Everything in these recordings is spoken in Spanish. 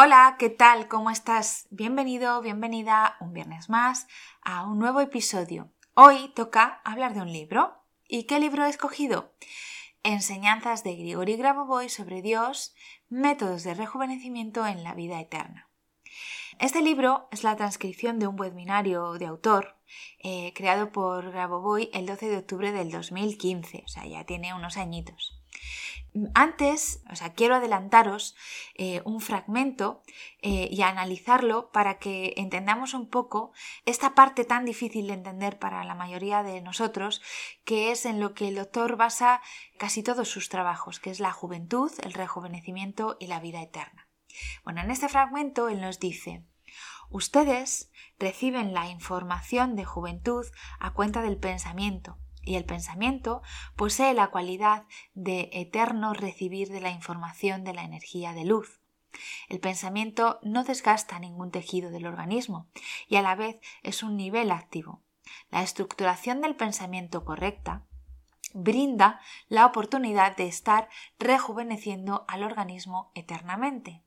Hola, ¿qué tal? ¿Cómo estás? Bienvenido, bienvenida un viernes más a un nuevo episodio. Hoy toca hablar de un libro. ¿Y qué libro he escogido? Enseñanzas de Grigori Grabovoi sobre Dios, métodos de rejuvenecimiento en la vida eterna. Este libro es la transcripción de un webinario de autor eh, creado por Grabovoi el 12 de octubre del 2015, o sea, ya tiene unos añitos. Antes, o sea, quiero adelantaros eh, un fragmento eh, y analizarlo para que entendamos un poco esta parte tan difícil de entender para la mayoría de nosotros, que es en lo que el doctor basa casi todos sus trabajos, que es la juventud, el rejuvenecimiento y la vida eterna. Bueno, en este fragmento él nos dice, ustedes reciben la información de juventud a cuenta del pensamiento, y el pensamiento posee la cualidad de eterno recibir de la información de la energía de luz. El pensamiento no desgasta ningún tejido del organismo y a la vez es un nivel activo. La estructuración del pensamiento correcta brinda la oportunidad de estar rejuveneciendo al organismo eternamente.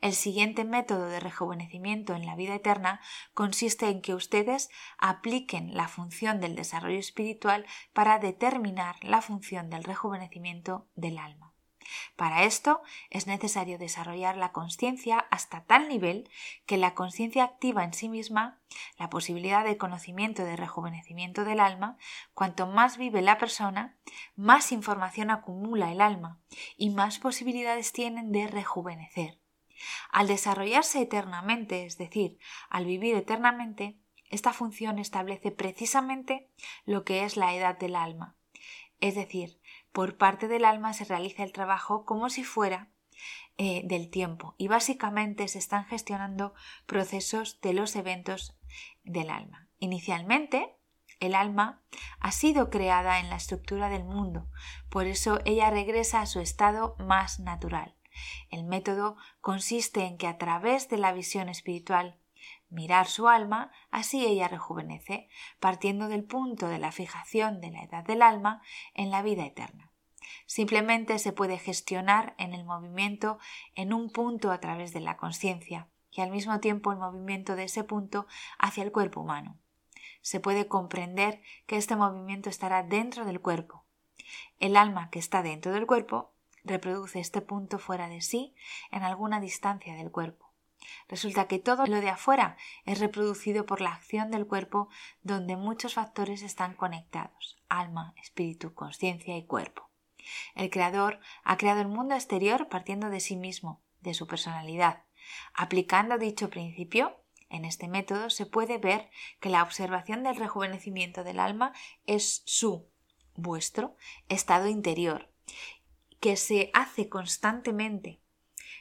El siguiente método de rejuvenecimiento en la vida eterna consiste en que ustedes apliquen la función del desarrollo espiritual para determinar la función del rejuvenecimiento del alma. Para esto es necesario desarrollar la conciencia hasta tal nivel que la conciencia activa en sí misma la posibilidad de conocimiento de rejuvenecimiento del alma, cuanto más vive la persona, más información acumula el alma y más posibilidades tienen de rejuvenecer. Al desarrollarse eternamente, es decir, al vivir eternamente, esta función establece precisamente lo que es la edad del alma. Es decir, por parte del alma se realiza el trabajo como si fuera eh, del tiempo y básicamente se están gestionando procesos de los eventos del alma. Inicialmente, el alma ha sido creada en la estructura del mundo, por eso ella regresa a su estado más natural. El método consiste en que a través de la visión espiritual mirar su alma, así ella rejuvenece, partiendo del punto de la fijación de la edad del alma en la vida eterna. Simplemente se puede gestionar en el movimiento en un punto a través de la conciencia y al mismo tiempo el movimiento de ese punto hacia el cuerpo humano. Se puede comprender que este movimiento estará dentro del cuerpo. El alma que está dentro del cuerpo reproduce este punto fuera de sí en alguna distancia del cuerpo. Resulta que todo lo de afuera es reproducido por la acción del cuerpo donde muchos factores están conectados alma, espíritu, conciencia y cuerpo. El creador ha creado el mundo exterior partiendo de sí mismo, de su personalidad. Aplicando dicho principio, en este método se puede ver que la observación del rejuvenecimiento del alma es su, vuestro, estado interior que se hace constantemente.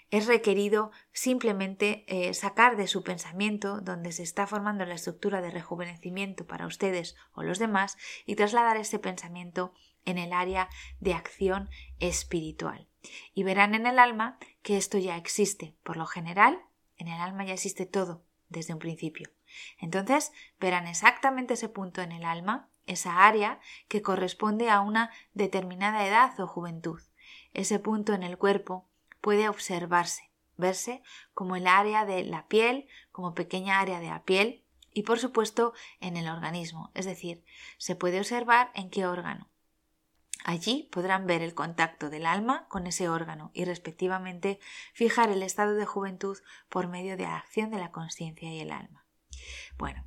Es requerido simplemente eh, sacar de su pensamiento, donde se está formando la estructura de rejuvenecimiento para ustedes o los demás, y trasladar ese pensamiento en el área de acción espiritual. Y verán en el alma que esto ya existe. Por lo general, en el alma ya existe todo desde un principio. Entonces, verán exactamente ese punto en el alma, esa área que corresponde a una determinada edad o juventud. Ese punto en el cuerpo puede observarse, verse como el área de la piel, como pequeña área de la piel y por supuesto en el organismo, es decir, se puede observar en qué órgano. Allí podrán ver el contacto del alma con ese órgano y respectivamente fijar el estado de juventud por medio de la acción de la conciencia y el alma. Bueno,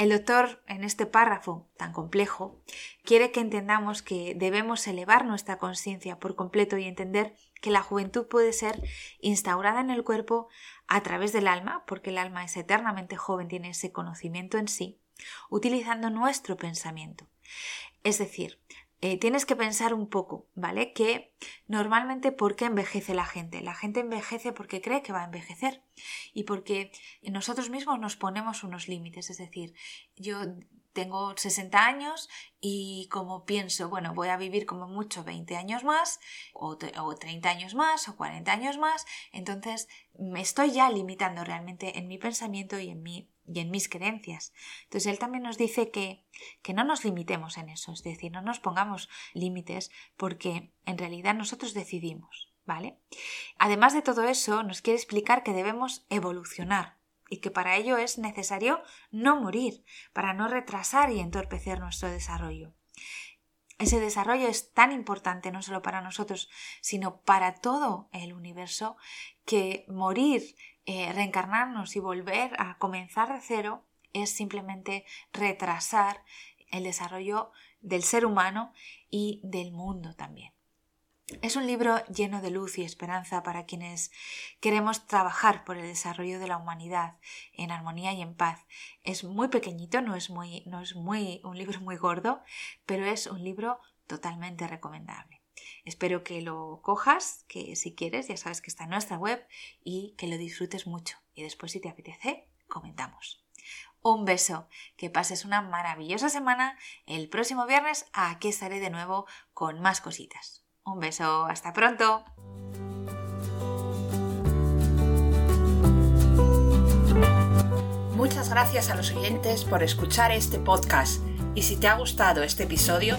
El doctor, en este párrafo tan complejo, quiere que entendamos que debemos elevar nuestra conciencia por completo y entender que la juventud puede ser instaurada en el cuerpo a través del alma, porque el alma es eternamente joven, tiene ese conocimiento en sí, utilizando nuestro pensamiento. Es decir, eh, tienes que pensar un poco, ¿vale? Que normalmente ¿por qué envejece la gente? La gente envejece porque cree que va a envejecer y porque nosotros mismos nos ponemos unos límites. Es decir, yo tengo 60 años y como pienso, bueno, voy a vivir como mucho 20 años más, o, o, 30 años más, o 40 años más, entonces me estoy ya limitando realmente en mi pensamiento y en mi y en mis creencias. Entonces él también nos dice que, que no nos limitemos en eso, es decir, no nos pongamos límites porque en realidad nosotros decidimos, ¿vale? Además de todo eso, nos quiere explicar que debemos evolucionar y que para ello es necesario no morir, para no retrasar y entorpecer nuestro desarrollo. Ese desarrollo es tan importante no solo para nosotros, sino para todo el universo, que morir eh, reencarnarnos y volver a comenzar de cero es simplemente retrasar el desarrollo del ser humano y del mundo también. Es un libro lleno de luz y esperanza para quienes queremos trabajar por el desarrollo de la humanidad en armonía y en paz. Es muy pequeñito, no es muy, no es muy un libro muy gordo, pero es un libro totalmente recomendable. Espero que lo cojas, que si quieres, ya sabes que está en nuestra web y que lo disfrutes mucho. Y después, si te apetece, comentamos. Un beso, que pases una maravillosa semana. El próximo viernes aquí estaré de nuevo con más cositas. Un beso, hasta pronto. Muchas gracias a los oyentes por escuchar este podcast y si te ha gustado este episodio,